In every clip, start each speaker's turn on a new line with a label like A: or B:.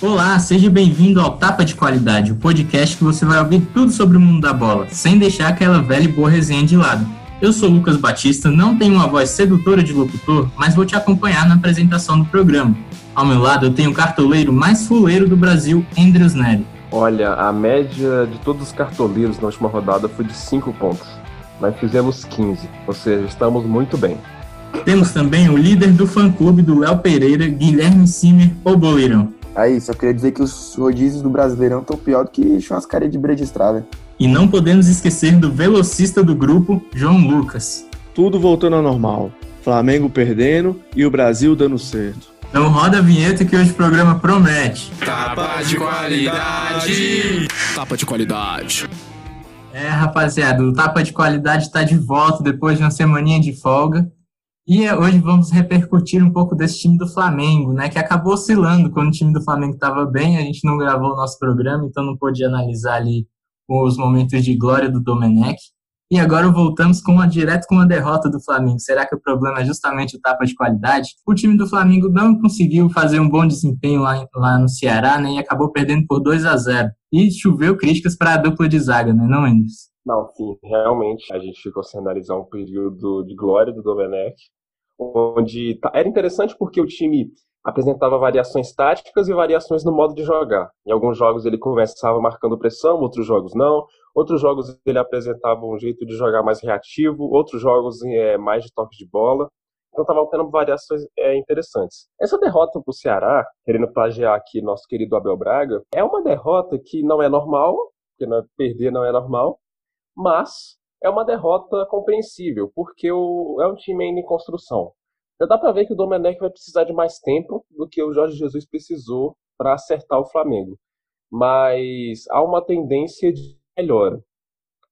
A: Olá, seja bem-vindo ao Tapa de Qualidade, o podcast que você vai ouvir tudo sobre o mundo da bola, sem deixar aquela velha e boa resenha de lado. Eu sou Lucas Batista, não tenho uma voz sedutora de locutor, mas vou te acompanhar na apresentação do programa. Ao meu lado eu tenho o cartoleiro mais fuleiro do Brasil, Andrews Neri.
B: Olha, a média de todos os cartoleiros na última rodada foi de 5 pontos, mas fizemos 15, ou seja, estamos muito bem.
A: Temos também o líder do fã-clube do Léo Pereira, Guilherme Simer, o Boleirão.
C: Aí, só queria dizer que os rodízios do Brasileirão estão pior do que churrascaria de beira de estrada.
A: E não podemos esquecer do velocista do grupo, João Lucas.
D: Tudo voltando ao normal. Flamengo perdendo e o Brasil dando certo.
A: Então roda a vinheta que hoje o programa promete.
E: Tapa de qualidade!
F: Tapa de qualidade.
A: É, rapaziada, o Tapa de Qualidade está de volta depois de uma semaninha de folga. E hoje vamos repercutir um pouco desse time do Flamengo, né? Que acabou oscilando quando o time do Flamengo estava bem. A gente não gravou o nosso programa, então não pôde analisar ali os momentos de glória do Domenech. E agora voltamos com uma direto com a derrota do Flamengo. Será que o problema é justamente o tapa de qualidade? O time do Flamengo não conseguiu fazer um bom desempenho lá, lá no Ceará, né? E acabou perdendo por 2 a 0 E choveu críticas para a dupla de zaga, né, não, Andres?
B: Não, sim, realmente a gente ficou sem analisar um período de glória do Domenech onde era interessante porque o time apresentava variações táticas e variações no modo de jogar. Em alguns jogos ele começava marcando pressão, outros jogos não. Outros jogos ele apresentava um jeito de jogar mais reativo, outros jogos é, mais de toque de bola. Então estava tendo variações é, interessantes. Essa derrota para o Ceará, querendo plagiar aqui nosso querido Abel Braga, é uma derrota que não é normal, porque não, é, perder não é normal, mas é uma derrota compreensível, porque o, é um time ainda em construção. Já dá para ver que o Domenech vai precisar de mais tempo do que o Jorge Jesus precisou para acertar o Flamengo. Mas há uma tendência de melhora.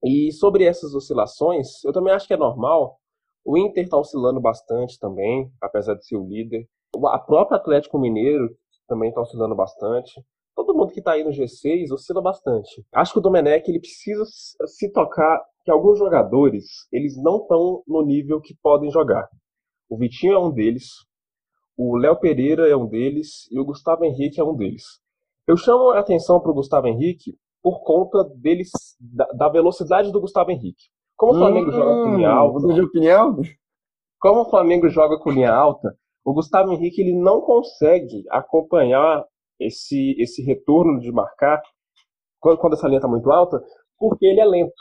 B: E sobre essas oscilações, eu também acho que é normal. O Inter está oscilando bastante também, apesar de ser o líder. A própria Atlético Mineiro também está oscilando bastante todo mundo que está aí no G6 oscila bastante. Acho que o Domenech ele precisa se tocar que alguns jogadores eles não estão no nível que podem jogar. O Vitinho é um deles, o Léo Pereira é um deles e o Gustavo Henrique é um deles. Eu chamo a atenção para o Gustavo Henrique por conta deles da, da, velocidade do Gustavo Henrique. Como o Flamengo hum, joga com linha alta,
C: de opinião?
B: Como o Flamengo joga com linha alta, o Gustavo Henrique ele não consegue acompanhar esse, esse retorno de marcar quando, quando essa linha está muito alta, porque ele é lento.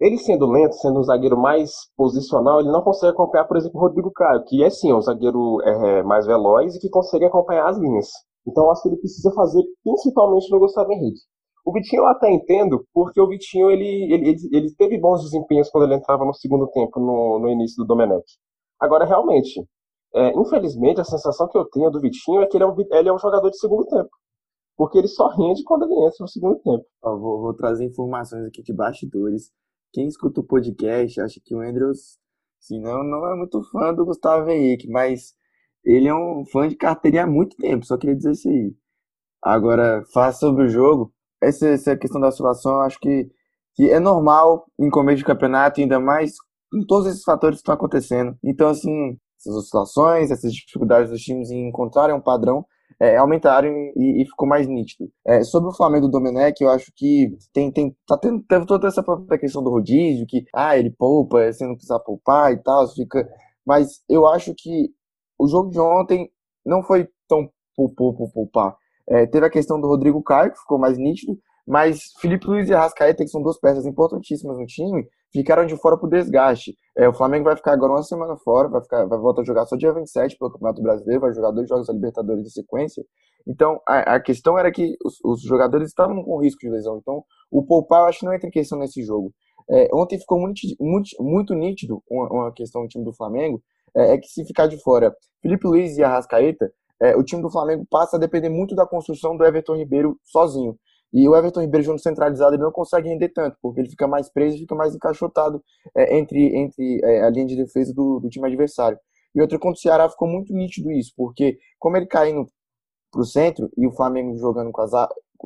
B: Ele sendo lento, sendo um zagueiro mais posicional, ele não consegue acompanhar, por exemplo, o Rodrigo Caio, que é sim um zagueiro é, mais veloz e que consegue acompanhar as linhas. Então acho que ele precisa fazer principalmente no Gustavo Henrique. O Vitinho eu até entendo, porque o Vitinho ele, ele, ele teve bons desempenhos quando ele entrava no segundo tempo, no, no início do Domenech. Agora, realmente, é, infelizmente, a sensação que eu tenho do Vitinho é que ele é, um, ele é um jogador de segundo tempo porque ele só rende quando ele entra no segundo tempo.
C: Ó, vou, vou, trazer informações aqui de bastidores. Quem escuta o podcast acha que o Andrews, se não, não é muito fã do Gustavo Henrique, mas ele é um fã de carteirinha há muito tempo, só queria dizer isso aí. Agora, falar sobre o jogo, essa, essa questão da oscilação, eu acho que, que é normal em começo de campeonato, ainda mais com todos esses fatores que estão acontecendo. Então, assim, essas oscilações, essas dificuldades dos times em encontrarem um padrão, é, aumentaram e, e, ficou mais nítido. É, sobre o Flamengo do Domenech, eu acho que tem, tem, tá tendo, teve toda essa própria questão do rodízio, que ah, ele poupa, você não precisa poupar e tal, fica. Mas eu acho que o jogo de ontem não foi tão poupar. É, teve a questão do Rodrigo Caio, que ficou mais nítido, mas Felipe Luiz e Arrascaeta, que são duas peças importantíssimas no time, ficaram de fora por desgaste. É, o Flamengo vai ficar agora uma semana fora, vai, ficar, vai voltar a jogar só dia 27 pelo Campeonato Brasileiro, vai jogar dois jogos da Libertadores em sequência. Então, a, a questão era que os, os, jogadores estavam com risco de lesão. Então, o poupar eu acho que não entra em questão nesse jogo. É, ontem ficou muito, muito, muito nítido uma, uma, questão do time do Flamengo, é, é, que se ficar de fora Felipe Luiz e Arrascaeta, é, o time do Flamengo passa a depender muito da construção do Everton Ribeiro sozinho. E o Everton Ribeiro junto centralizado ele não consegue render tanto, porque ele fica mais preso e fica mais encaixotado é, entre, entre é, a linha de defesa do, do, time adversário. E outra contra o Ceará ficou muito nítido isso, porque como ele caindo para o centro e o Flamengo jogando com, as,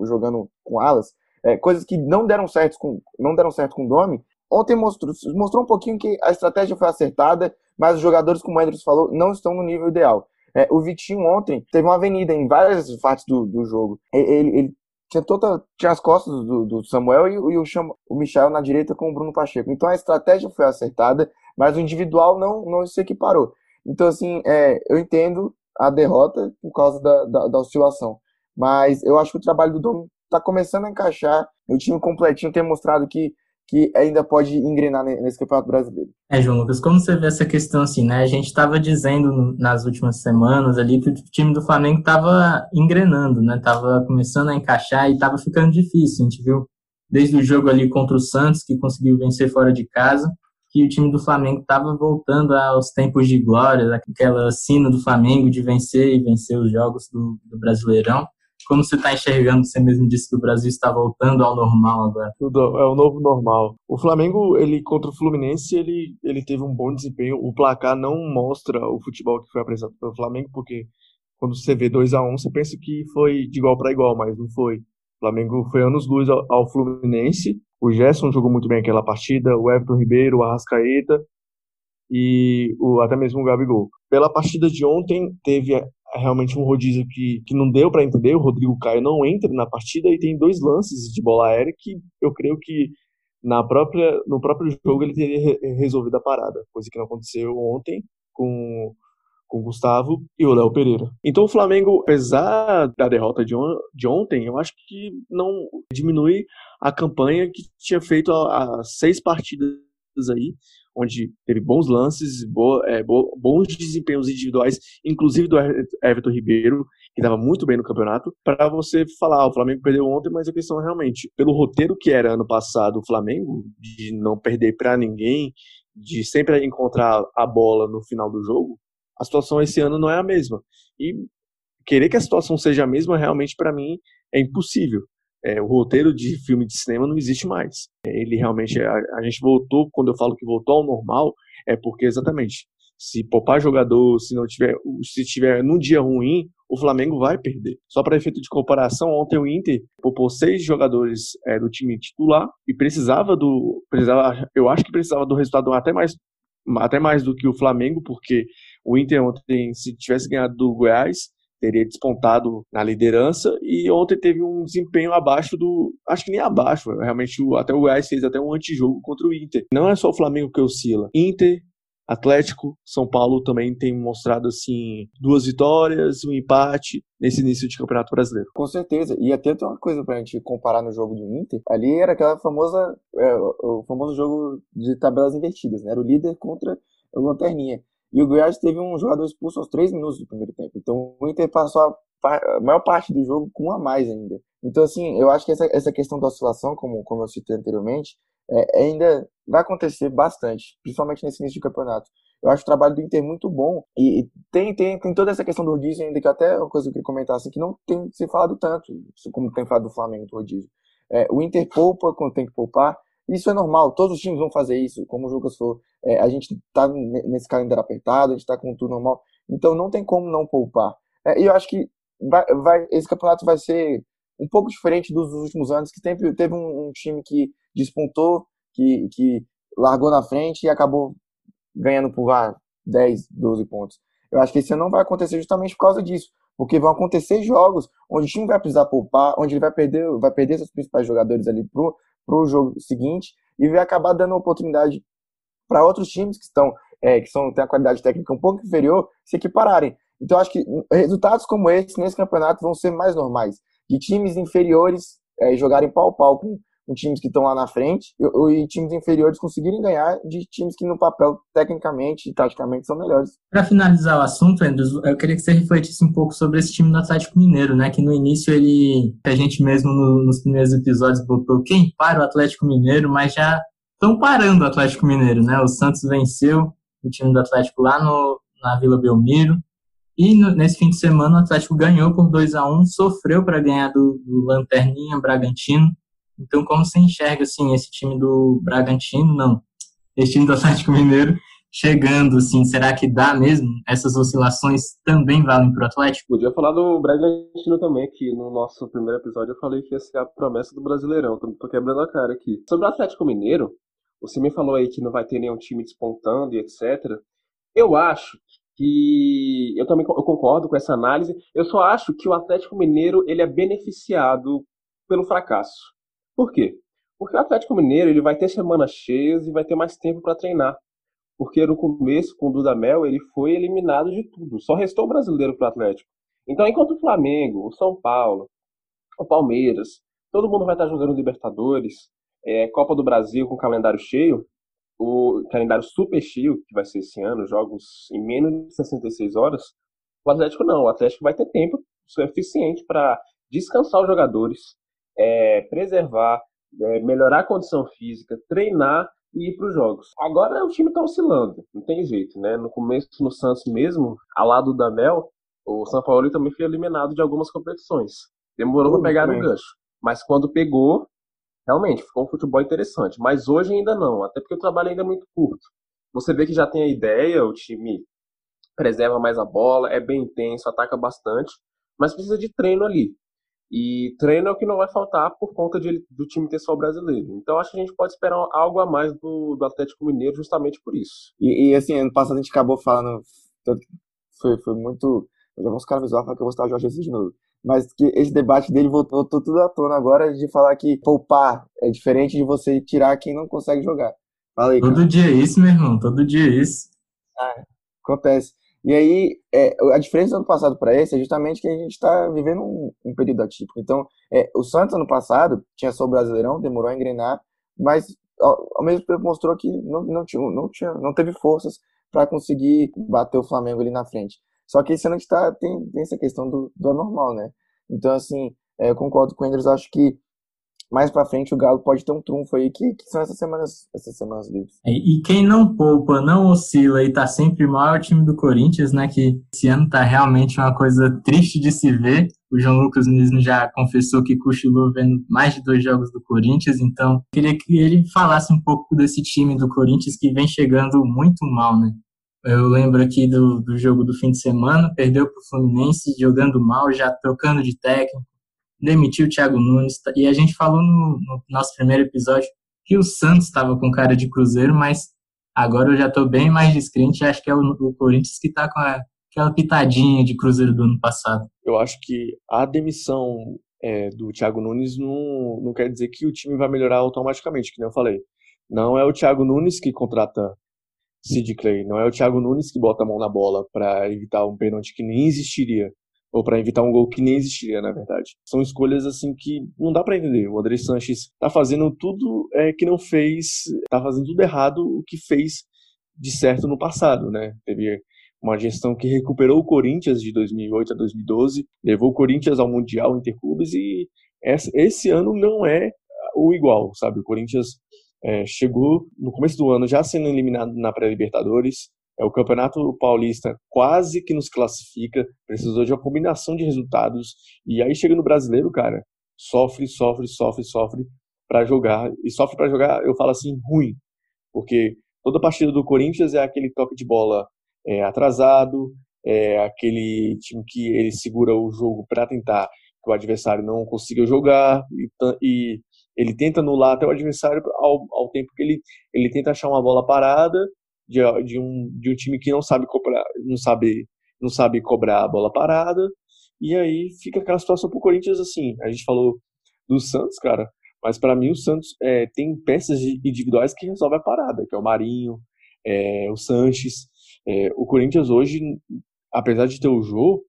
C: jogando com alas, é, coisas que não deram certo com não deram certo com o Domi, ontem mostrou, mostrou um pouquinho que a estratégia foi acertada, mas os jogadores, como o Andrews falou, não estão no nível ideal. É, o Vitinho ontem teve uma avenida em várias partes do, do jogo. Ele, ele tinha, tinha as costas do, do Samuel e, e o, o Michel na direita com o Bruno Pacheco. Então a estratégia foi acertada, mas o individual não, não se equiparou. Então, assim, é, eu entendo a derrota por causa da, da, da oscilação. Mas eu acho que o trabalho do Dom está começando a encaixar. O time completinho tem mostrado que, que ainda pode engrenar nesse Campeonato Brasileiro.
A: É, João Lucas, como você vê essa questão assim, né? A gente estava dizendo nas últimas semanas ali que o time do Flamengo estava engrenando, né? Tava começando a encaixar e estava ficando difícil. A gente viu desde o jogo ali contra o Santos, que conseguiu vencer fora de casa, que o time do Flamengo estava voltando aos tempos de glória, aquela sina do Flamengo de vencer e vencer os jogos do, do Brasileirão. Como você está enxergando? Você mesmo disse que o Brasil está voltando ao normal agora.
D: É o novo normal. O Flamengo, ele contra o Fluminense, ele, ele teve um bom desempenho. O placar não mostra o futebol que foi apresentado pelo Flamengo, porque quando você vê 2 a 1 um, você pensa que foi de igual para igual, mas não foi. O Flamengo foi anos luz ao, ao Fluminense o Gerson jogou muito bem aquela partida, o Everton Ribeiro, o Arrascaeta e o, até mesmo o Gabigol. Pela partida de ontem, teve é, realmente um rodízio que, que não deu para entender. O Rodrigo Caio não entra na partida e tem dois lances de bola aérea que eu creio que na própria, no próprio jogo ele teria resolvido a parada, coisa que não aconteceu ontem com com o Gustavo e o Léo Pereira. Então o Flamengo, apesar da derrota de, on de ontem, eu acho que não diminui a campanha que tinha feito as seis partidas aí, onde teve bons lances, bo é, bo bons desempenhos individuais, inclusive do Everton Ribeiro, que estava muito bem no campeonato, para você falar, ah, o Flamengo perdeu ontem, mas a questão é realmente, pelo roteiro que era ano passado o Flamengo, de não perder para ninguém, de sempre encontrar a bola no final do jogo, a situação esse ano não é a mesma. E querer que a situação seja a mesma, realmente, para mim, é impossível. É, o roteiro de filme de cinema não existe mais. Ele realmente, a, a, gente voltou, quando eu falo que voltou ao normal, é porque exatamente, se poupar jogador, se não tiver, se tiver num dia ruim, o Flamengo vai perder. Só para efeito de comparação, ontem o Inter poupou seis jogadores é, do time titular e precisava do, precisava, eu acho que precisava do resultado até mais, até mais do que o Flamengo, porque o Inter ontem, se tivesse ganhado do Goiás, teria despontado na liderança e ontem teve um desempenho abaixo do. Acho que nem abaixo, realmente até o Goiás fez até um antijogo contra o Inter. Não é só o Flamengo que oscila. Inter, Atlético, São Paulo também tem mostrado assim duas vitórias, um empate nesse início de Campeonato Brasileiro.
C: Com certeza. E até tem uma coisa pra gente comparar no jogo do Inter. Ali era aquela famosa é, o famoso jogo de tabelas invertidas, né? Era o líder contra o lanterninha. E o Goiás teve um jogador expulso aos três minutos do primeiro tempo. Então o Inter passou a, a maior parte do jogo com um a mais ainda. Então, assim, eu acho que essa, essa questão da oscilação, como, como eu citei anteriormente, é, ainda vai acontecer bastante, principalmente nesse início de campeonato. Eu acho o trabalho do Inter muito bom e, e tem, tem, tem toda essa questão do rodízio ainda, que até é uma coisa que eu queria comentar, assim, que não tem se falado tanto, como tem falado do Flamengo do rodízio. É, o Inter poupa quando tem que poupar, isso é normal, todos os times vão fazer isso, como o Lucas falou. É, a gente está nesse calendário apertado, a gente está com tudo normal, então não tem como não poupar. É, e eu acho que vai, vai, esse campeonato vai ser um pouco diferente dos últimos anos, que sempre teve um, um time que despontou, que, que largou na frente e acabou ganhando por ah, 10, 12 pontos. Eu acho que ano não vai acontecer justamente por causa disso, porque vão acontecer jogos onde o time vai precisar poupar, onde ele vai perder, vai perder seus principais jogadores ali pro, para o jogo seguinte e vai acabar dando oportunidade para outros times que estão é, que são têm a qualidade técnica um pouco inferior se equipararem. Então acho que resultados como esse nesse campeonato vão ser mais normais de times inferiores é, jogarem pau pau com com times que estão lá na frente e, e, times inferiores conseguirem ganhar de times que no papel, tecnicamente e taticamente, são melhores.
A: Para finalizar o assunto, Andrews, eu queria que você refletisse um pouco sobre esse time do Atlético Mineiro, né? Que no início ele, a gente mesmo no, nos primeiros episódios botou quem para o Atlético Mineiro, mas já estão parando o Atlético Mineiro, né? O Santos venceu o time do Atlético lá no, na Vila Belmiro. E no, nesse fim de semana o Atlético ganhou por 2 a 1 sofreu para ganhar do, do Lanterninha Bragantino então, como você enxerga assim esse time do Bragantino? Não, esse time do Atlético Mineiro chegando, assim, será que dá mesmo? Essas oscilações também valem para o Atlético?
B: Podia falar do Bragantino também, que no nosso primeiro episódio eu falei que ia ser a promessa do Brasileirão, tô, quebrando a cara aqui. Sobre o Atlético Mineiro, você me falou aí que não vai ter nenhum time despontando e etc. Eu acho que eu também eu concordo com essa análise. Eu só acho que o Atlético Mineiro ele é beneficiado pelo fracasso. Por quê? Porque o Atlético Mineiro ele vai ter semanas cheias e vai ter mais tempo para treinar. Porque no começo, com o Dudamel, ele foi eliminado de tudo. Só restou o brasileiro para o Atlético. Então, enquanto o Flamengo, o São Paulo, o Palmeiras, todo mundo vai estar jogando Libertadores, é, Copa do Brasil com calendário cheio, o calendário super cheio, que vai ser esse ano, jogos em menos de 66 horas, o Atlético não. O Atlético vai ter tempo suficiente para descansar os jogadores, é, preservar, é, melhorar a condição física, treinar e ir para os jogos. Agora o time está oscilando, não tem jeito, né? No começo, no Santos mesmo, ao lado da Mel, o São Paulo também foi eliminado de algumas competições. Demorou para pegar no gancho. Mas quando pegou, realmente ficou um futebol interessante. Mas hoje ainda não, até porque o trabalho ainda é muito curto. Você vê que já tem a ideia, o time preserva mais a bola, é bem intenso, ataca bastante, mas precisa de treino ali. E treino é o que não vai faltar por conta de, do time ter só o brasileiro. Então acho que a gente pode esperar algo a mais do, do Atlético Mineiro justamente por isso.
C: E, e, assim, ano passado a gente acabou falando. Foi, foi muito. Eu já vou uns caras me zoar que eu vou estar o Jorge Jesus de novo. Mas que esse debate dele voltou, voltou tudo à tona agora de falar que poupar é diferente de você tirar quem não consegue jogar.
A: Fala aí, Todo dia é isso, meu irmão. Todo dia é isso.
C: Ah, acontece. E aí, é, a diferença do ano passado para esse é justamente que a gente está vivendo um, um, período atípico. Então, é, o Santos ano passado tinha só o Brasileirão, demorou a engrenar, mas ao, ao mesmo tempo mostrou que não, não, tinha, não, tinha, não teve forças para conseguir bater o Flamengo ali na frente. Só que esse ano a gente tá, tem, tem essa questão do, do anormal, né? Então, assim, é, eu concordo com o Enders, acho que mais para frente o Galo pode ter um trunfo aí, que, que são essas semanas, essas semanas livres.
A: É, e quem não poupa, não oscila e tá sempre mal é o time do Corinthians, né? Que esse ano tá realmente uma coisa triste de se ver. O João Lucas Nunes já confessou que cochilou vendo mais de dois jogos do Corinthians, então queria que ele falasse um pouco desse time do Corinthians que vem chegando muito mal, né? Eu lembro aqui do, do jogo do fim de semana, perdeu para o Fluminense, jogando mal, já trocando de técnico, demitiu o Thiago Nunes. E a gente falou no, no nosso primeiro episódio que o Santos estava com cara de Cruzeiro, mas agora eu já estou bem mais descrente. Acho que é o, o Corinthians que está com a, aquela pitadinha de Cruzeiro do ano passado.
D: Eu acho que a demissão é, do Thiago Nunes não, não quer dizer que o time vai melhorar automaticamente, que nem eu falei. Não é o Thiago Nunes que contrata Sid Clay, não é o Thiago Nunes que bota a mão na bola para evitar um pênalti que nem existiria ou para evitar um gol que nem existiria, na verdade. São escolhas assim que não dá para entender. O André Sanches tá fazendo tudo é, que não fez, tá fazendo tudo errado o que fez de certo no passado, né? Teve uma gestão que recuperou o Corinthians de 2008 a 2012, levou o Corinthians ao Mundial Interclubes e esse ano não é o igual, sabe? O Corinthians é, chegou no começo do ano já sendo eliminado na pré-Libertadores, é o Campeonato Paulista quase que nos classifica, precisou de uma combinação de resultados e aí chega no Brasileiro, cara, sofre, sofre, sofre, sofre para jogar e sofre para jogar, eu falo assim, ruim, porque toda partida do Corinthians é aquele toque de bola é, atrasado, é aquele time que ele segura o jogo para tentar que o adversário não consiga jogar e, e ele tenta anular até o adversário ao, ao tempo que ele, ele tenta achar uma bola parada de, de, um, de um time que não sabe cobrar, não sabe, não sabe cobrar a bola parada. E aí fica aquela situação pro Corinthians assim. A gente falou do Santos, cara, mas para mim o Santos é, tem peças individuais que resolvem a parada, que é o Marinho, é, o Sanches. É, o Corinthians hoje, apesar de ter o Jô,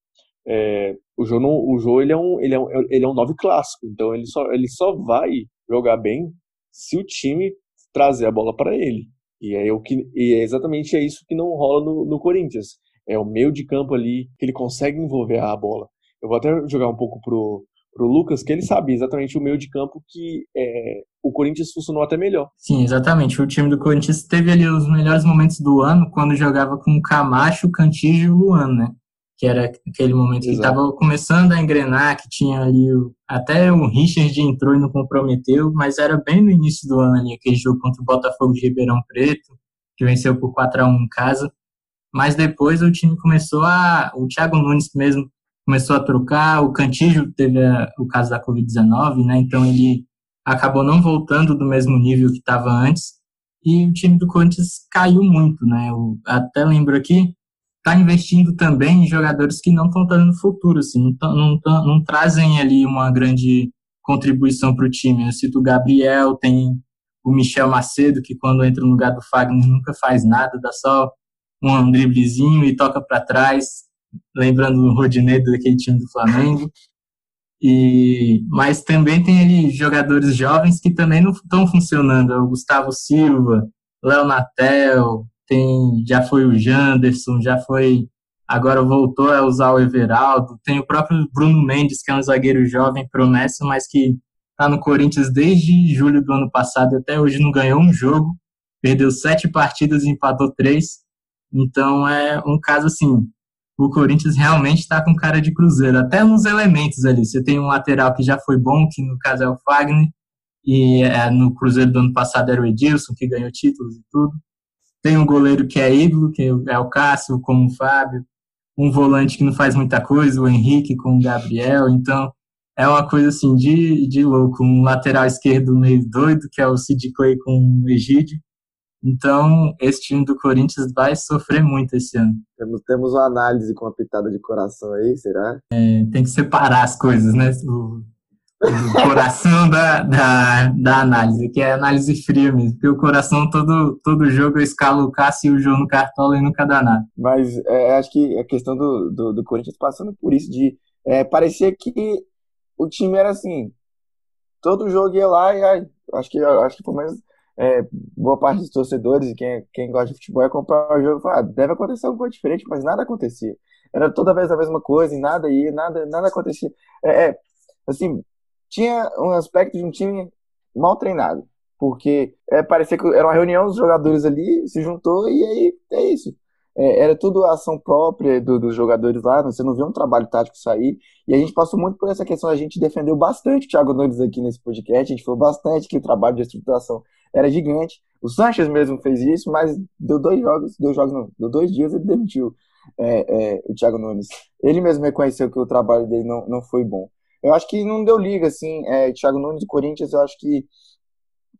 D: é, o Jô, não, o Jô ele é um ele é um, ele é um nove clássico, então ele só ele só vai jogar bem se o time trazer a bola para ele. E é, o que, e é exatamente é isso que não rola no, no Corinthians. É o meio de campo ali que ele consegue envolver a bola. Eu vou até jogar um pouco pro, pro Lucas, que ele sabe exatamente o meio de campo que é, o Corinthians funcionou até melhor.
A: Sim, exatamente. O time do Corinthians teve ali os melhores momentos do ano quando jogava com Camacho, Cantígio e Luan, né? Que era aquele momento que estava começando a engrenar, que tinha ali o, até o Richard entrou e não comprometeu, mas era bem no início do ano ali, aquele jogo contra o Botafogo de Ribeirão Preto, que venceu por 4 a 1 em casa. Mas depois o time começou a. O Thiago Nunes mesmo começou a trocar, o Cantígio teve a, o caso da Covid-19, né? Então ele acabou não voltando do mesmo nível que estava antes. E o time do Corinthians caiu muito, né? Eu até lembro aqui está investindo também em jogadores que não estão dando futuro, assim, não, não, não, trazem ali uma grande contribuição para o time. Eu cito o Gabriel, tem o Michel Macedo, que quando entra no lugar do Fagner nunca faz nada, dá só um driblezinho e toca para trás, lembrando o Rodinei daquele time do Flamengo. E, mas também tem ali jogadores jovens que também não estão funcionando. É o Gustavo Silva, Léo Natel, tem, já foi o Janderson, já foi, agora voltou a usar o Everaldo. Tem o próprio Bruno Mendes, que é um zagueiro jovem, promessa, mas que está no Corinthians desde julho do ano passado e até hoje não ganhou um jogo. Perdeu sete partidas e empatou três. Então é um caso assim, o Corinthians realmente está com cara de cruzeiro, até nos elementos ali. Você tem um lateral que já foi bom, que no caso é o Fagner, e é, no Cruzeiro do ano passado era o Edilson, que ganhou títulos e tudo. Tem um goleiro que é ídolo, que é o Cássio, como o Fábio. Um volante que não faz muita coisa, o Henrique com o Gabriel. Então, é uma coisa assim de, de louco. Um lateral esquerdo meio doido, que é o Sid Clay com o Egídio. Então, esse time do Corinthians vai sofrer muito esse ano.
C: Temos, temos uma análise com uma pitada de coração aí, será?
A: É, tem que separar as coisas, né? O, o coração da, da, da, análise, que é análise fria mesmo. Porque o coração, todo, todo jogo, eu escalo o Cássio e o João no cartola e nunca dá nada.
C: Mas é, acho que a questão do, do, do, Corinthians passando por isso, de é, parecia que o time era assim, todo jogo ia lá e ai, acho que, acho que pelo menos é, boa parte dos torcedores e quem, quem gosta de futebol é comprar o jogo e falar, ah, deve acontecer alguma coisa diferente, mas nada acontecia. Era toda vez a mesma coisa e nada ia, nada, nada acontecia. É, é, assim, tinha um aspecto de um time mal treinado, porque é, parecia que era uma reunião dos jogadores ali, se juntou e aí é isso é, era tudo ação própria do, dos jogadores lá, você não viu um trabalho tático sair, e a gente passou muito por essa questão, a gente defendeu bastante o Thiago Nunes aqui nesse podcast, a gente falou bastante que o trabalho de estruturação era gigante, o Sanches mesmo fez isso, mas deu dois jogos, deu jogos não, deu dois dias ele demitiu é, é, o Thiago Nunes. Ele mesmo reconheceu que o trabalho dele não, não foi bom. Eu acho que não deu liga, assim, é, Thiago Nunes e Corinthians, eu acho que,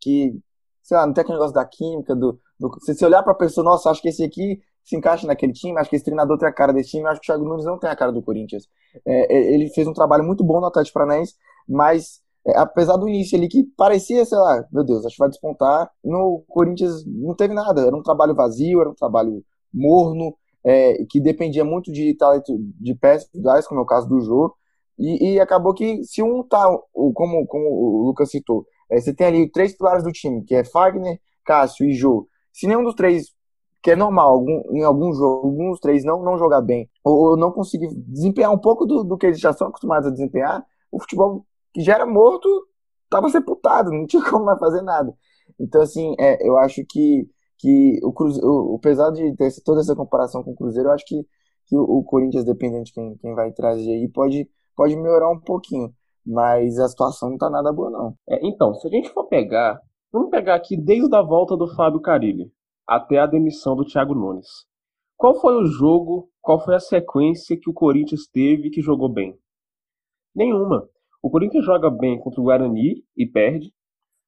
C: que sei lá, não tem aquele negócio da química, do, do se você olhar para a pessoa, nossa, acho que esse aqui se encaixa naquele time. Acho que esse treinador tem a cara desse time. Acho que o Thiago Nunes não tem a cara do Corinthians. É, é, ele fez um trabalho muito bom no Atlético Paranaense, mas é, apesar do início ali que parecia, sei lá, meu Deus, acho que vai despontar, no Corinthians não teve nada. Era um trabalho vazio, era um trabalho morno, é, que dependia muito de talento de peças individuais, como é o caso do Jô. E, e, acabou que se um tá, como, como o Lucas citou, é, você tem ali três pilares do time, que é Fagner, Cássio e Jô. Se nenhum dos três que é normal algum, em algum jogo, alguns três não, não jogar bem, ou, ou não conseguir desempenhar um pouco do, do que eles já são acostumados a desempenhar, o futebol que já era morto estava sepultado, não tinha como mais fazer nada. Então, assim, é, eu acho que, que o Cruzeiro, apesar de ter toda essa comparação com o Cruzeiro, eu acho que, que o, o Corinthians, dependendo de quem, quem vai trazer aí, pode, pode melhorar um pouquinho. Mas a situação não tá nada boa, não.
B: É, então, se a gente for pegar, vamos pegar aqui desde a volta do Fábio Carilli até a demissão do Thiago Nunes. Qual foi o jogo, qual foi a sequência que o Corinthians teve que jogou bem? Nenhuma. O Corinthians joga bem contra o Guarani e perde,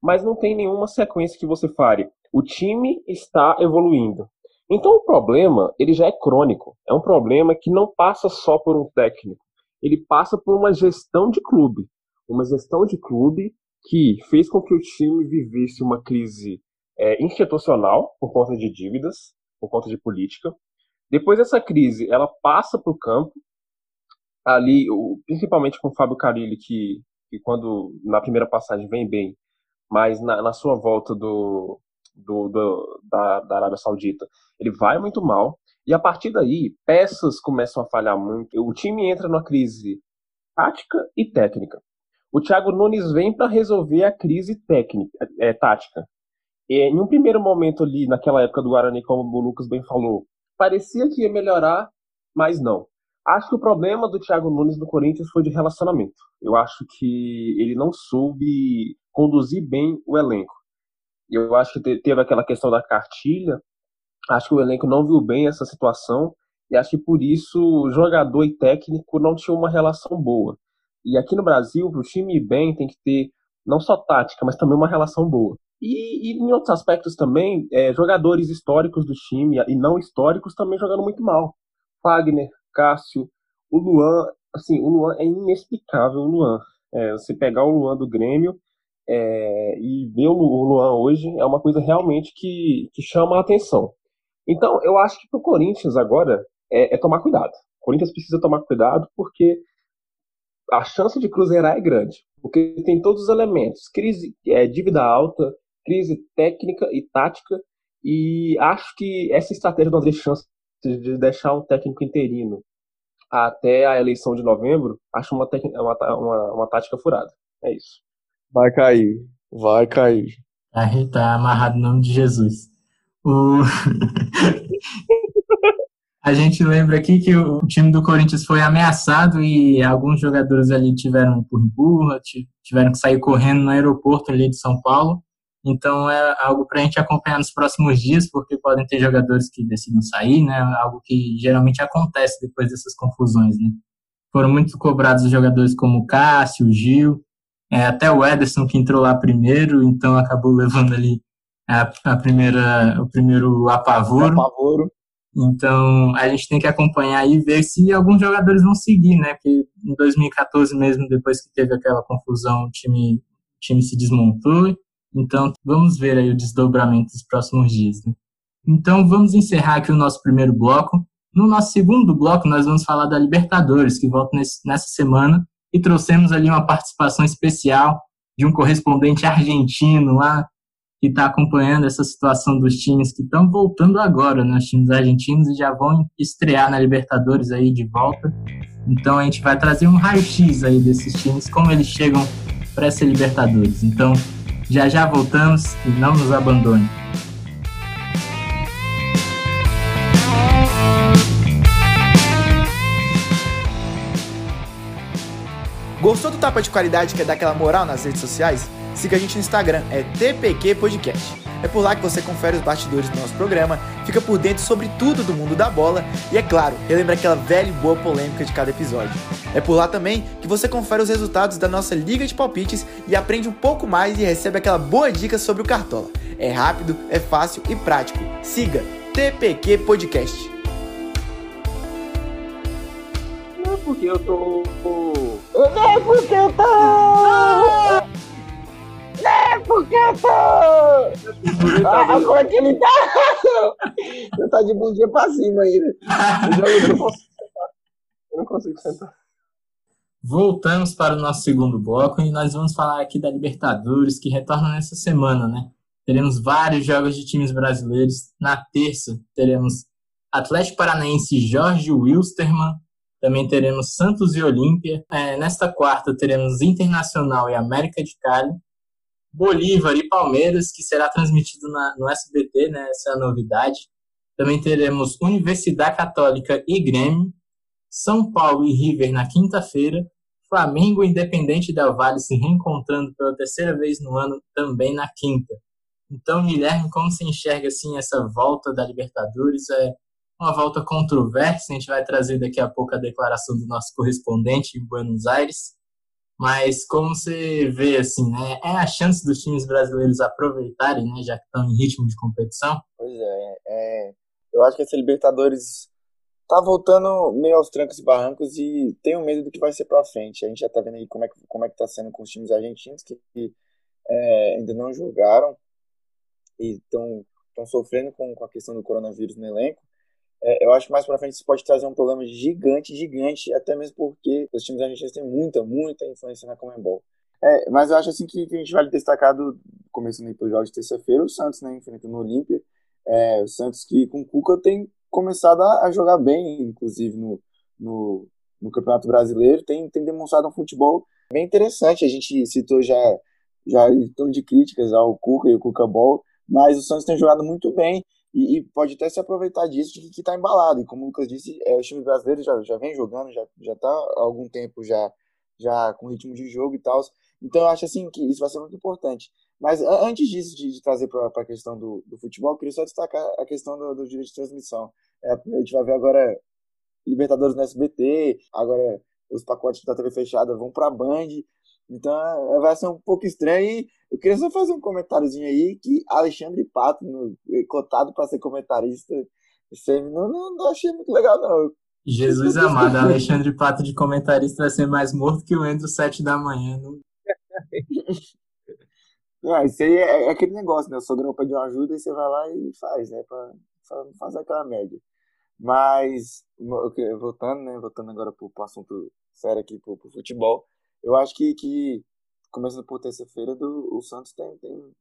B: mas não tem nenhuma sequência que você fale. O time está evoluindo. Então o problema, ele já é crônico. É um problema que não passa só por um técnico. Ele passa por uma gestão de clube. Uma gestão de clube que fez com que o time vivesse uma crise é, institucional por conta de dívidas, por conta de política. Depois dessa crise, ela passa para o campo, ali, principalmente com o Fábio Carilli, que, que quando na primeira passagem vem bem, mas na, na sua volta do, do, do da, da Arábia Saudita, ele vai muito mal. E a partir daí, peças começam a falhar muito. O time entra numa crise tática e técnica. O Thiago Nunes vem para resolver a crise técnica, é, tática. É, em um primeiro momento ali, naquela época do Guarani, como o Lucas bem falou, parecia que ia melhorar, mas não. Acho que o problema do Thiago Nunes no Corinthians foi de relacionamento. Eu acho que ele não soube conduzir bem o elenco. Eu acho que teve aquela questão da cartilha. Acho que o elenco não viu bem essa situação. E acho que por isso jogador e técnico não tinham uma relação boa. E aqui no Brasil, para o time ir bem, tem que ter não só tática, mas também uma relação boa. E, e em outros aspectos também, é, jogadores históricos do time e não históricos também jogando muito mal. Fagner, Cássio, o Luan, assim, o Luan é inexplicável, o Luan. É, você pegar o Luan do Grêmio é, e ver o Luan hoje é uma coisa realmente que, que chama a atenção. Então, eu acho que para o Corinthians agora é, é, tomar cuidado. O Corinthians precisa tomar cuidado porque a chance de cruzeirar é grande. Porque tem todos os elementos: crise, é, dívida alta, crise técnica e tática. E acho que essa estratégia do André Chance de deixar um técnico interino até a eleição de novembro, acho uma, uma, uma, uma tática furada. É isso.
D: Vai cair. Vai cair.
A: Aí tá amarrado em nome de Jesus. O... a gente lembra aqui que o time do Corinthians foi ameaçado e alguns jogadores ali tiveram por empurra, tiveram que sair correndo no aeroporto ali de São Paulo. Então é algo para a gente acompanhar nos próximos dias, porque podem ter jogadores que decidam sair, né? Algo que geralmente acontece depois dessas confusões, né? Foram muito cobrados os jogadores como o Cássio, o Gil, é, até o Ederson que entrou lá primeiro, então acabou levando ali a, a primeira, o primeiro apavoro.
C: apavoro.
A: Então a gente tem que acompanhar e ver se alguns jogadores vão seguir, né? Porque em 2014 mesmo, depois que teve aquela confusão, o time, o time se desmontou então, vamos ver aí o desdobramento dos próximos dias. Né? Então, vamos encerrar aqui o nosso primeiro bloco. No nosso segundo bloco, nós vamos falar da Libertadores, que volta nesse, nessa semana, e trouxemos ali uma participação especial de um correspondente argentino lá, que está acompanhando essa situação dos times que estão voltando agora, né, os times argentinos, e já vão estrear na Libertadores aí de volta. Então, a gente vai trazer um raio-x aí desses times, como eles chegam para essa Libertadores. Então, já já voltamos e não nos abandone.
F: Gostou do Tapa de Qualidade que é dar aquela moral nas redes sociais? Siga a gente no Instagram, é TPQ Podcast. É por lá que você confere os bastidores do nosso programa, fica por dentro sobre tudo do mundo da bola e, é claro, relembra aquela velha e boa polêmica de cada episódio. É por lá também que você confere os resultados da nossa Liga de Palpites e aprende um pouco mais e recebe aquela boa dica sobre o Cartola. É rápido, é fácil e prático. Siga TPQ Podcast.
B: Não é porque eu tô.
C: Não é porque eu tô. É porque eu tô. Ah, como é que ele tá? Ele tá de bom dia pra cima ainda.
B: Eu não consigo sentar. Eu não consigo sentar.
A: Voltamos para o nosso segundo bloco e nós vamos falar aqui da Libertadores, que retorna nessa semana, né? Teremos vários jogos de times brasileiros. Na terça, teremos Atlético Paranaense Jorge Wilstermann. Também teremos Santos e Olímpia. É, nesta quarta, teremos Internacional e América de Cali. Bolívar e Palmeiras, que será transmitido na, no SBT, né? Essa é a novidade. Também teremos Universidade Católica e Grêmio, São Paulo e River na quinta-feira, Flamengo e Independente Del Valle se reencontrando pela terceira vez no ano também na quinta. Então, Guilherme, como se enxerga assim essa volta da Libertadores? É uma volta controversa, a gente vai trazer daqui a pouco a declaração do nosso correspondente em Buenos Aires. Mas como você vê, assim, né? É a chance dos times brasileiros aproveitarem, né? Já que estão em ritmo de competição?
C: Pois é, é eu acho que essa Libertadores tá voltando meio aos trancos e barrancos e tenho medo do que vai ser para frente. A gente já tá vendo aí como é que, como é que tá sendo com os times argentinos que, que é, ainda não jogaram e estão sofrendo com, com a questão do coronavírus no elenco. É, eu acho que mais para frente isso pode trazer um problema gigante, gigante, até mesmo porque os times argentinos têm muita, muita influência na Comembol. É, mas eu acho assim que, que a gente vale destacar, do, começando aí pelo jogo de terça-feira, o Santos, né, enfrentando o Olímpia. É, o Santos que com o Cuca tem começado a, a jogar bem, inclusive no, no, no, Campeonato Brasileiro, tem, tem demonstrado um futebol bem interessante. A gente citou já, já em tom de críticas ao Cuca e o Cuca Ball, mas o Santos tem jogado muito bem e, e, pode até se aproveitar disso de que está embalado. E como o Lucas disse, é, o time brasileiro já, já vem jogando, já já está há algum tempo já já com ritmo de jogo e tal. Então eu acho assim que isso vai ser muito importante. Mas antes disso, de, de trazer para a questão do, do futebol, eu queria só destacar a questão do, do direito de transmissão. É, a gente vai ver agora Libertadores no SBT, agora os pacotes da TV fechada vão para a Band. Então é, vai ser um pouco estranho. E eu queria só fazer um comentáriozinho aí que Alexandre Pato, no, cotado para ser comentarista, não, não, não, achei muito legal, não.
A: Jesus amado, Alexandre Pato de comentarista vai ser mais morto que o Andrew sete da manhã. Não?
C: Não, isso aí é, é aquele negócio, né? O sogrão pede uma ajuda e você vai lá e faz, né? Pra, pra fazer aquela média. Mas, voltando, né? Voltando agora pro, pro assunto sério aqui, pro, pro futebol, eu acho que, que começando por terça-feira, o Santos tem, tem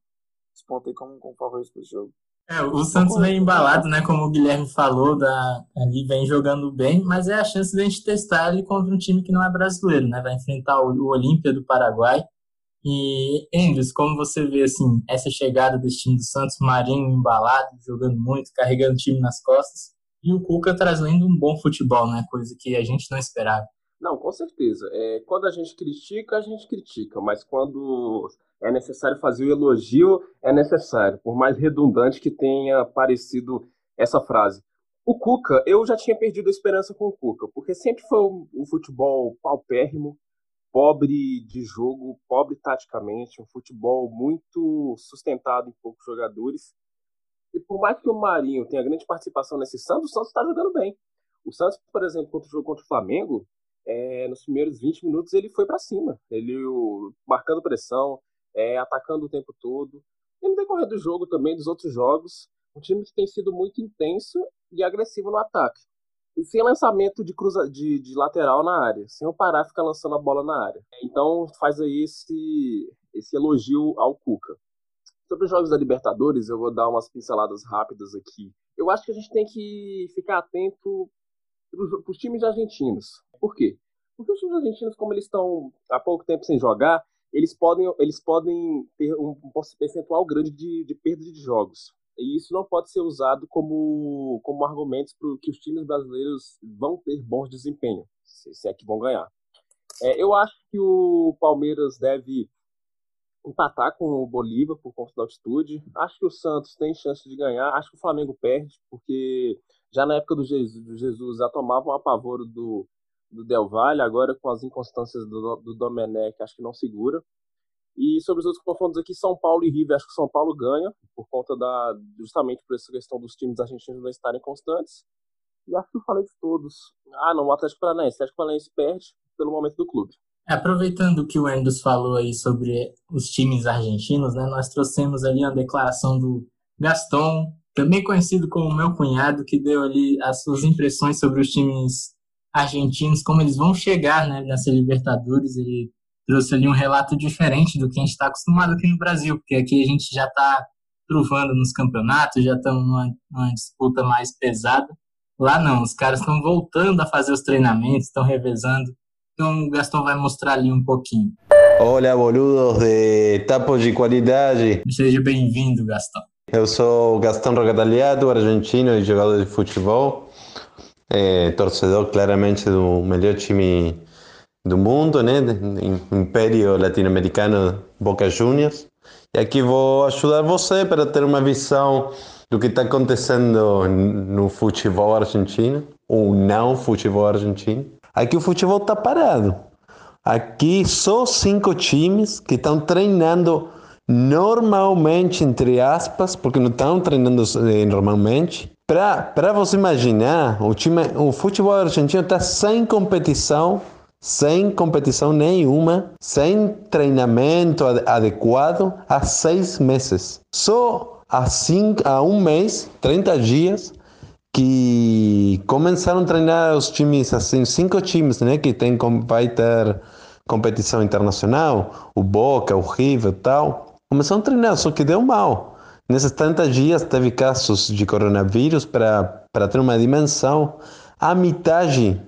C: despontei como, como favorito para o jogo.
A: É, o Santos vem embalado, né? Como o Guilherme falou, da, ali vem jogando bem, mas é a chance de a gente testar ele contra um time que não é brasileiro, né? Vai enfrentar o, o Olímpia do Paraguai. E, Andrews, como você vê, assim, essa chegada desse time do Santos, Marinho embalado, jogando muito, carregando o time nas costas, e o Cuca trazendo um bom futebol, né? Coisa que a gente não esperava.
B: Não, com certeza. É, quando a gente critica, a gente critica, mas quando é necessário fazer o elogio, é necessário, por mais redundante que tenha parecido essa frase. O Cuca, eu já tinha perdido a esperança com o Cuca, porque sempre foi um, um futebol paupérrimo, pobre de jogo, pobre taticamente, um futebol muito sustentado em poucos jogadores. E por mais que o Marinho tenha grande participação nesse Santos, o Santos está jogando bem. O Santos, por exemplo, contra o jogo contra o Flamengo, é, nos primeiros 20 minutos ele foi para cima. Ele o, marcando pressão, é, atacando o tempo todo. E no decorrer do jogo também, dos outros jogos, um time que tem sido muito intenso e agressivo no ataque. E sem lançamento de, cruza, de, de lateral na área, sem o Pará ficar lançando a bola na área. Então faz aí esse, esse elogio ao Cuca. Sobre os jogos da Libertadores, eu vou dar umas pinceladas rápidas aqui. Eu acho que a gente tem que ficar atento para os times argentinos. Por quê? Porque os times argentinos, como eles estão há pouco tempo sem jogar, eles podem, eles podem ter um, percentual grande de, de perda de jogos. E isso não pode ser usado como, como argumentos para que os times brasileiros vão ter bons desempenho, se, se é que vão ganhar. É, eu acho que o Palmeiras deve empatar com o Bolívar por conta da altitude. Acho que o Santos tem chance de ganhar. Acho que o Flamengo perde, porque já na época do Jesus, do Jesus já tomavam um apavoro do, do Del Valle, agora com as inconstâncias do, do Domenech, acho que não segura. E sobre os outros confrontos aqui, São Paulo e River, acho que São Paulo ganha, por conta da. justamente por essa questão dos times argentinos não estarem constantes. E acho que eu falei de todos. Ah, não, o Atlético Paranaense. O Atlético Paranaense perde pelo momento do clube.
A: Aproveitando o que o Endos falou aí sobre os times argentinos, né, nós trouxemos ali uma declaração do Gaston, também conhecido como meu cunhado, que deu ali as suas impressões sobre os times argentinos, como eles vão chegar né, nessa Libertadores. Ele trouxe ali um relato diferente do que a gente está acostumado aqui no Brasil, porque aqui a gente já está truvando nos campeonatos, já estamos numa, numa, disputa mais pesada. Lá não, os caras estão voltando a fazer os treinamentos, estão revezando. Então o Gastão vai mostrar ali um pouquinho.
G: Olá, boludos de Tapos de Qualidade.
A: Seja bem-vindo, Gastão.
G: Eu sou Gastão Rogataliato, argentino e jogador de futebol é, torcedor claramente do melhor time do mundo, né? Império Latino-Americano Boca Juniors. E aqui vou ajudar você para ter uma visão do que está acontecendo no futebol argentino, ou não futebol argentino. Aqui o futebol está parado. Aqui só cinco times que estão treinando normalmente, entre aspas, porque não estão treinando eh, normalmente, para você imaginar, o, time, o futebol argentino está sem competição, sem competição nenhuma, sem treinamento adequado há seis meses. Só há, cinco, há um mês, 30 dias, que começaram a treinar os times, assim, cinco times, né, que tem, vai ter competição internacional, o Boca, o River e tal. Começaram a treinar, só que deu mal. Nesses 30 dias teve casos de coronavírus para, para ter uma dimensão. A metade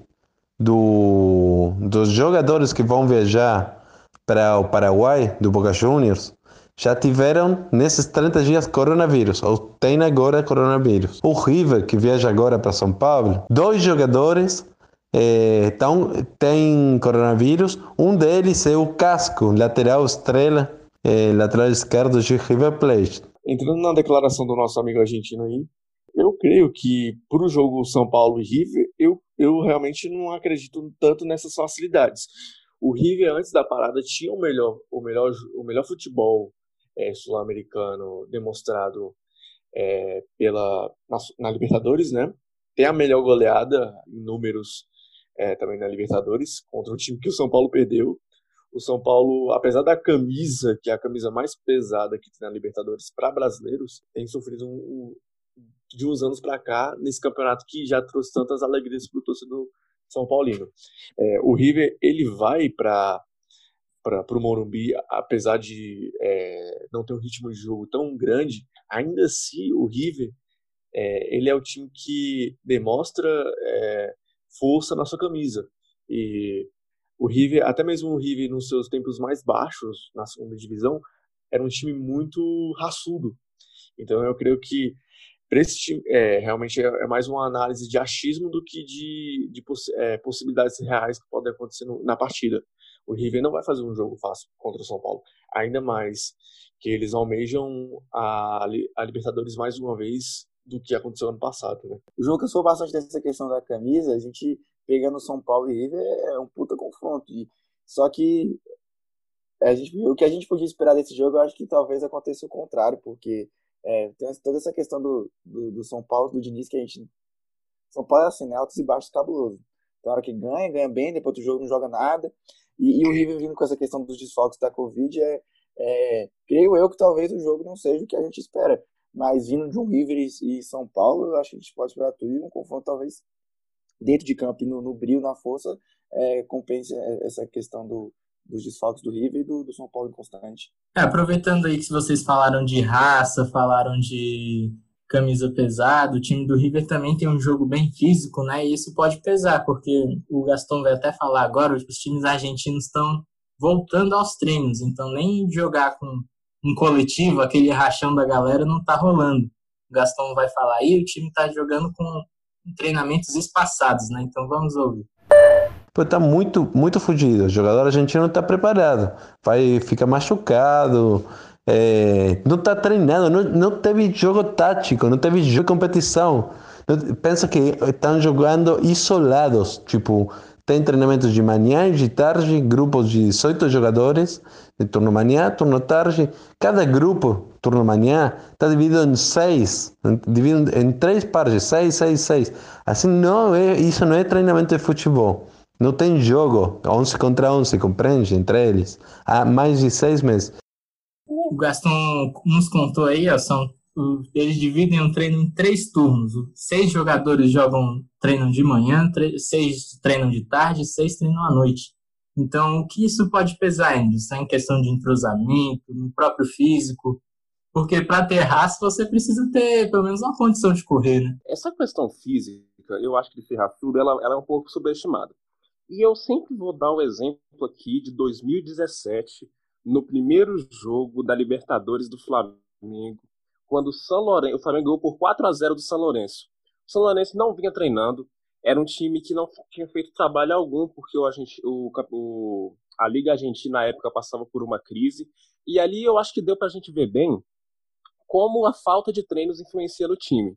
G: do, dos jogadores que vão viajar para o Paraguai, do Boca Juniors, já tiveram nesses 30 dias coronavírus, ou tem agora coronavírus. O River, que viaja agora para São Paulo, dois jogadores é, tão, têm coronavírus. Um deles é o Casco, lateral estrela, é, lateral esquerdo de River Plate.
D: Entrando na declaração do nosso amigo argentino aí, eu creio que para o jogo São Paulo e River, eu, eu realmente não acredito tanto nessas facilidades. O River, antes da parada, tinha o melhor, o melhor, o melhor futebol é, sul-americano demonstrado é, pela, na, na, Libertadores, né? tem a melhor goleada em números é, também na Libertadores, contra um time que o São Paulo perdeu. O São Paulo, apesar da camisa, que é a camisa mais pesada que tem na Libertadores para brasileiros, tem sofrido um, um, de uns anos para cá nesse campeonato que já trouxe tantas alegrias para o torcedor São Paulino. É, o River ele vai para para o Morumbi, apesar de é, não ter um ritmo de jogo tão grande, ainda assim o River é, ele é o time que demonstra é, força na sua camisa. E o River, até mesmo o River nos seus tempos mais baixos, na segunda divisão, era um time muito raçudo. Então eu creio que para esse time, é, realmente é, é, mais uma análise de achismo do que de, de poss é, possibilidades reais que podem acontecer no, na partida. O River não vai fazer um jogo fácil contra o São Paulo, ainda mais que eles almejam a, a Libertadores mais uma vez do que aconteceu ano passado, né?
C: O jogo cansou bastante dessa questão da camisa, a gente pegando São Paulo e River é um puta confronto. E, só que a gente, o que a gente podia esperar desse jogo, eu acho que talvez aconteça o contrário, porque é, tem toda essa questão do, do, do, São Paulo, do Diniz, que a gente. São Paulo é assim, né? Altos e baixos cabuloso. Tem hora que ganha, ganha bem, depois do jogo não joga nada. E, e o River vindo com essa questão dos desfalques da Covid, é, é, creio eu que talvez o jogo não seja o que a gente espera. Mas vindo de um River e, São Paulo, eu acho que a gente pode esperar tudo e um confronto talvez dentro de campo, no, no brilho, na força, é, compense essa questão do, dos desfalques do River e do, do São Paulo inconstante.
A: É, aproveitando aí que vocês falaram de raça, falaram de camisa pesada, o time do River também tem um jogo bem físico, né? E isso pode pesar, porque o Gaston vai até falar agora, os times argentinos estão voltando aos treinos, então nem jogar com um coletivo, aquele rachão da galera, não tá rolando. O Gaston vai falar aí, o time tá jogando com treinamentos espaçados, né? Então vamos ouvir.
G: Pô, tá muito, muito fugido. O jogador argentino não tá preparado. Vai ficar machucado. É, não tá treinando. Não, não teve jogo tático, não teve jogo de competição. Pensa que estão jogando isolados. Tipo, tem treinamentos de manhã e de tarde, grupos de 18 jogadores, de turno manhã, turno tarde. Cada grupo, turno manhã, está dividido em seis, dividido em três partes, seis, seis, seis. Assim, não é, isso não é treinamento de futebol. Não tem jogo, 11 contra 11, compreende? Entre eles. Há mais de seis meses.
A: O Gaston nos contou aí, ó, são eles dividem o treino em três turnos. Seis jogadores jogam treinam de manhã, seis treinam de tarde, seis treinam à noite. Então, o que isso pode pesar ainda? Isso em questão de entrosamento, no próprio físico. Porque para ter raça, você precisa ter pelo menos uma condição de correr, né?
B: Essa questão física, eu acho que de ser raçudo, ela, ela é um pouco subestimada. E eu sempre vou dar o um exemplo aqui de 2017, no primeiro jogo da Libertadores do Flamengo, quando o, São o Flamengo ganhou por 4 a 0 do São Lourenço. O São Lourenço não vinha treinando, era um time que não tinha feito trabalho algum, porque o, o, o, a Liga Argentina na época passava por uma crise, e ali eu acho que deu para a gente ver bem como a falta de treinos influencia no time.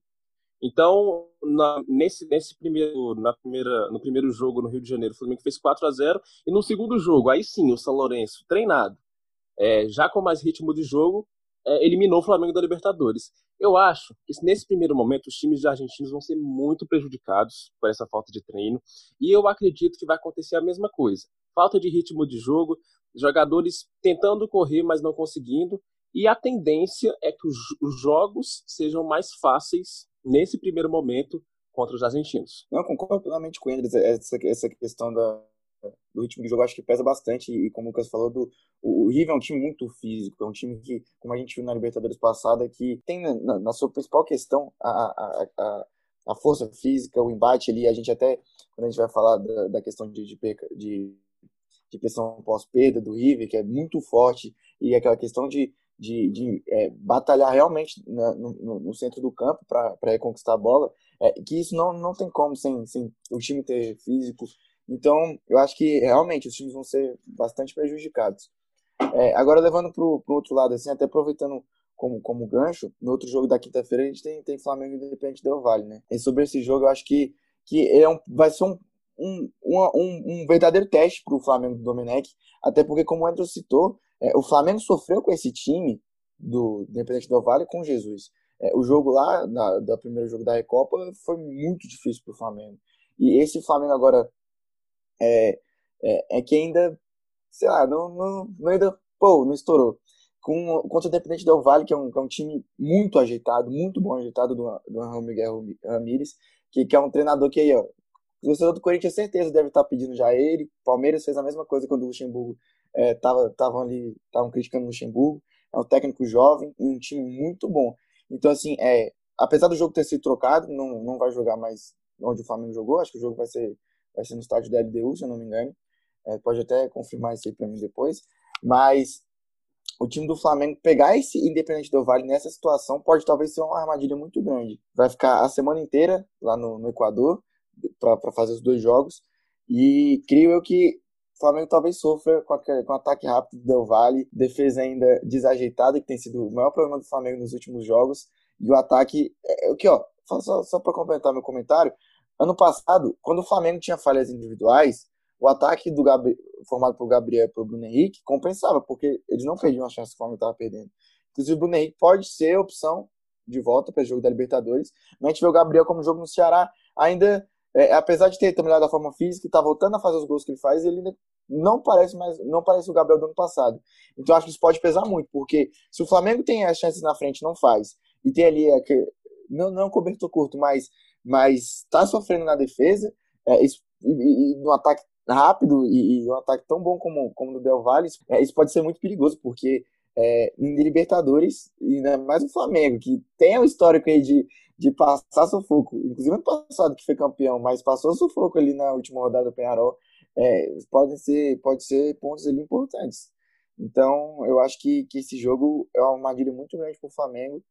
B: Então, na, nesse, nesse primeiro, na primeira, no primeiro jogo no Rio de Janeiro, o Flamengo fez 4 a 0 e no segundo jogo, aí sim, o São Lourenço, treinado, é, já com mais ritmo de jogo, é, eliminou o Flamengo da Libertadores. Eu acho que nesse primeiro momento os times argentinos vão ser muito prejudicados por essa falta de treino e eu acredito que vai acontecer a mesma coisa. Falta de ritmo de jogo, jogadores tentando correr, mas não conseguindo, e a tendência é que os, os jogos sejam mais fáceis nesse primeiro momento contra os argentinos.
C: Não, concordo plenamente com ele, essa, essa questão da, do ritmo de jogo acho que pesa bastante. E como o Lucas falou do o, River é um time muito físico é um time que como a gente viu na Libertadores passada que tem na, na sua principal questão a, a, a, a, força física o embate ali. A gente até quando a gente vai falar da, da questão de, de, de, de pressão pós-perda do River que é muito forte e aquela questão de de, de é, batalhar realmente na, no, no, centro do campo para reconquistar a bola, é, que isso não, não tem como sem, sem o time ter físico, então, eu acho que realmente os times vão ser bastante prejudicados. É, agora, levando para o outro lado, assim, até aproveitando como, como gancho, no outro jogo da quinta-feira a gente tem, tem Flamengo Independente Del Vale, né? E sobre esse jogo, eu acho que, que é um, vai ser um, um, um, um verdadeiro teste para o Flamengo do Domenech, até porque, como o André citou, é, o Flamengo sofreu com esse time do Independente Del Vale com Jesus. é, o jogo lá, na, da primeiro jogo da Recopa, foi muito difícil para o Flamengo. E esse Flamengo agora é, é, é, que ainda, sei lá, não, não, não ainda, pô, não estourou. Com, contra o Independente Del Vale, que é, um, que é um time muito ajeitado, muito bom ajeitado do, do Miguel Ramírez, que, que é um treinador que aí, ó, o torcedor do Corinthians, certeza, deve estar pedindo já ele. Palmeiras fez a mesma coisa quando o Luxemburgo estavam é, ali, estavam criticando o Luxemburgo. É um técnico jovem e um time muito bom. Então, assim, é, apesar do jogo ter sido trocado, não, não vai jogar mais onde o Flamengo jogou. Acho que o jogo vai ser, vai ser no estádio da LDU, se eu não me engano. É, pode até confirmar isso aí para mim depois. Mas o time do Flamengo pegar esse Independente do Vale nessa situação pode talvez ser uma armadilha muito grande. Vai ficar a semana inteira lá no, no Equador para fazer os dois jogos. E creio eu que o Flamengo talvez sofra com, aquele, com o ataque rápido do Del Valle, defesa ainda desajeitada, que tem sido o maior problema do Flamengo nos últimos jogos. E o ataque. É, é o que, ó, só, só para complementar meu comentário, ano passado, quando o Flamengo tinha falhas individuais, o ataque do Gabri... formado por Gabriel e pelo Bruno Henrique compensava, porque eles não perdiam a chance que o Flamengo estava perdendo. Inclusive, o Bruno Henrique pode ser opção de volta para o jogo da Libertadores, mas a gente vê o Gabriel como jogo no Ceará ainda é, apesar de ter terminado da forma física e tá voltando a fazer os gols que ele faz, ele ainda não parece mais, não parece o Gabriel do ano passado. Então acho que isso pode pesar muito, porque se o Flamengo tem as chances na frente não faz e tem ali é, que, não não é cobertor curto, mas mas está sofrendo na defesa é, e, e, no ataque rápido e, e, um ataque tão bom como como o do Del Valle, é, isso pode ser muito perigoso porque é, em Libertadores, e ainda mais o Flamengo, que tem um histórico aí de, de passar sufoco. Inclusive ano passado que foi campeão, mas passou sufoco ali na última rodada do Penharol. É, podem ser, pode ser pontos ali importantes. Então, eu acho que, que esse jogo é uma armadilha muito grande para o Flamengo,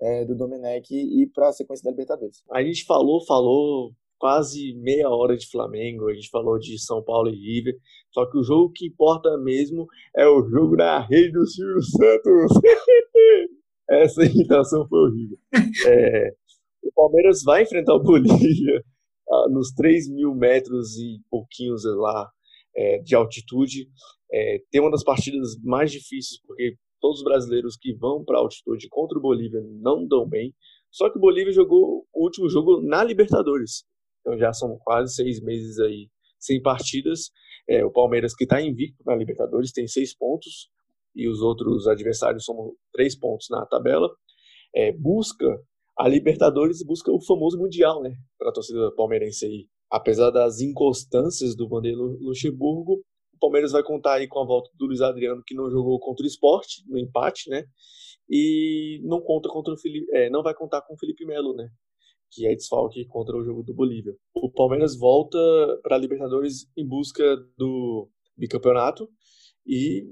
C: é, do Domenech e para a sequência da Libertadores.
D: A gente falou, falou quase meia hora de Flamengo, a gente falou de São Paulo e River, só que o jogo que importa mesmo é o jogo na rede do Silvio Santos. Essa imitação foi horrível. É, o Palmeiras vai enfrentar o Bolívia ah, nos 3 mil metros e pouquinhos lá é, de altitude. É, tem uma das partidas mais difíceis, porque todos os brasileiros que vão para altitude contra o Bolívia não dão bem. Só que o Bolívia jogou o último jogo na Libertadores. Então já são quase seis meses aí sem partidas. É, o Palmeiras, que está invicto na Libertadores, tem seis pontos e os outros adversários somam três pontos na tabela. É, busca a Libertadores e busca o famoso Mundial, né? Para a torcida palmeirense aí. Apesar das inconstâncias do Vanderlei Luxemburgo, o Palmeiras vai contar aí com a volta do Luiz Adriano, que não jogou contra o esporte, no empate, né? E não conta contra o Felipe, é, não vai contar com o Felipe Melo, né? Que é desfalque contra o jogo do Bolívia. O Palmeiras volta para a Libertadores em busca do bicampeonato e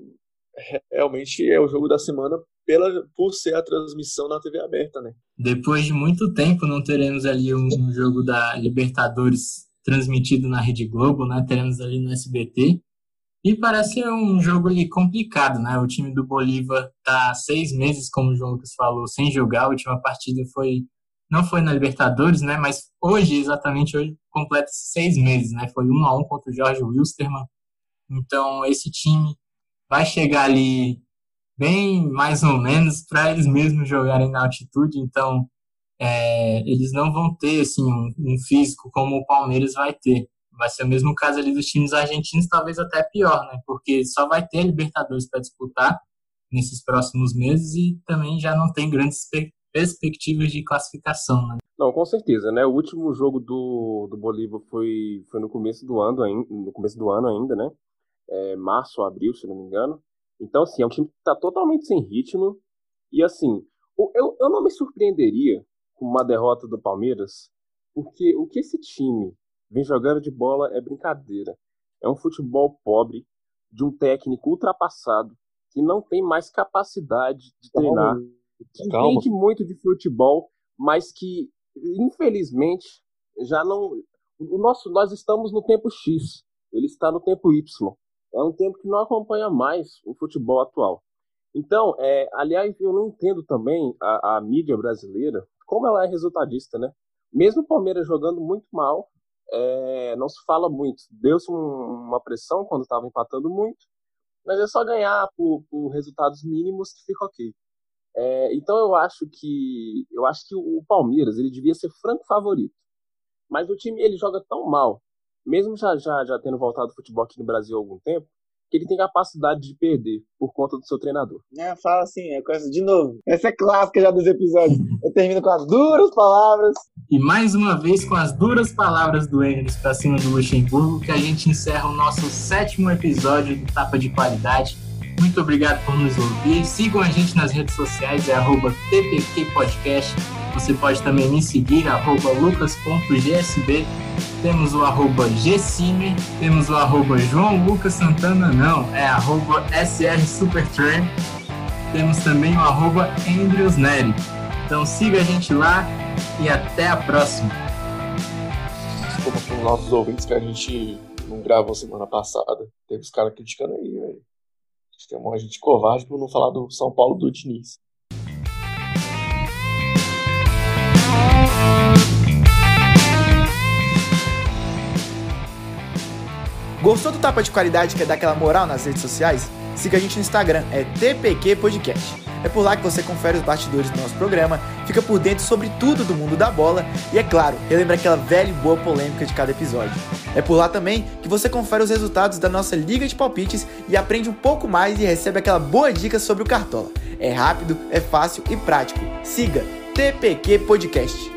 D: realmente é o jogo da semana pela, por ser a transmissão na TV aberta, né?
A: Depois de muito tempo não teremos ali um, um jogo da Libertadores transmitido na Rede Globo, né? Teremos ali no SBT. E parece um jogo ali complicado, né? O time do Bolívar tá seis meses, como o João Lucas falou, sem jogar. A última partida foi não foi na Libertadores, né? Mas hoje, exatamente hoje, completa seis meses, né? Foi um a um contra o Jorge Wilstermann. Então esse time vai chegar ali bem mais ou menos para eles mesmos jogarem na altitude, então é, eles não vão ter assim um, um, físico como o Palmeiras vai ter. Vai ser o mesmo caso ali dos times argentinos, talvez até pior, né? Porque só vai ter Libertadores para disputar nesses próximos meses e também já não tem grandes perspectivas de classificação, né?
B: Não, com certeza, né? O último jogo do, do Bolívar foi, foi no começo do ano, no começo do ano ainda, né? É, março, abril, se não me engano. Então, assim, é um time que está totalmente sem ritmo. E, assim, eu, eu não me surpreenderia com uma derrota do Palmeiras, porque o que esse time vem jogando de bola é brincadeira. É um futebol pobre, de um técnico ultrapassado, que não tem mais capacidade de treinar, que Calma. entende muito de futebol, mas que, infelizmente, já não. O nosso, nós estamos no tempo X, ele está no tempo Y é um tempo que não acompanha mais o futebol atual. Então, é, aliás, eu não entendo também a, a, mídia brasileira, como ela é resultadista, né? Mesmo o Palmeiras jogando muito mal, é, não se fala muito. Deu-se um, uma pressão quando estava empatando muito, mas é só ganhar por, por, resultados mínimos que fica ok. É, então eu acho que eu acho que o Palmeiras ele devia ser franco favorito. Mas o time ele joga tão mal, mesmo já já, já tendo voltado ao futebol aqui no Brasil há algum tempo, que ele tem capacidade de perder por conta do seu treinador.
C: É, fala assim, é coisa de novo. Essa é clássica já dos episódios. Eu termino com as duras palavras.
A: E mais uma vez com as duras palavras do Engels para cima do Luxemburgo, que a gente encerra o nosso sétimo episódio do Tapa de Qualidade. Muito obrigado por nos ouvir. Sigam a gente nas redes sociais, é arroba TPQ Podcast. Você pode também me seguir, lucas.gsb. Temos o arroba temos o arroba João Lucas Santana, não, é arroba SR Supertrain. Temos também o arroba. Então siga a gente lá e até a próxima.
D: Desculpa para os nossos ouvintes que a gente não gravou semana passada. Teve os caras criticando aí, velho. Tem uma gente covarde por não falar do São Paulo do Diniz.
F: Gostou do Tapa de Qualidade que é daquela moral nas redes sociais? Siga a gente no Instagram, é TPQ Podcast. É por lá que você confere os bastidores do nosso programa, fica por dentro sobre tudo do mundo da bola e, é claro, relembra aquela velha e boa polêmica de cada episódio. É por lá também que você confere os resultados da nossa Liga de Palpites e aprende um pouco mais e recebe aquela boa dica sobre o Cartola. É rápido, é fácil e prático. Siga TPQ Podcast.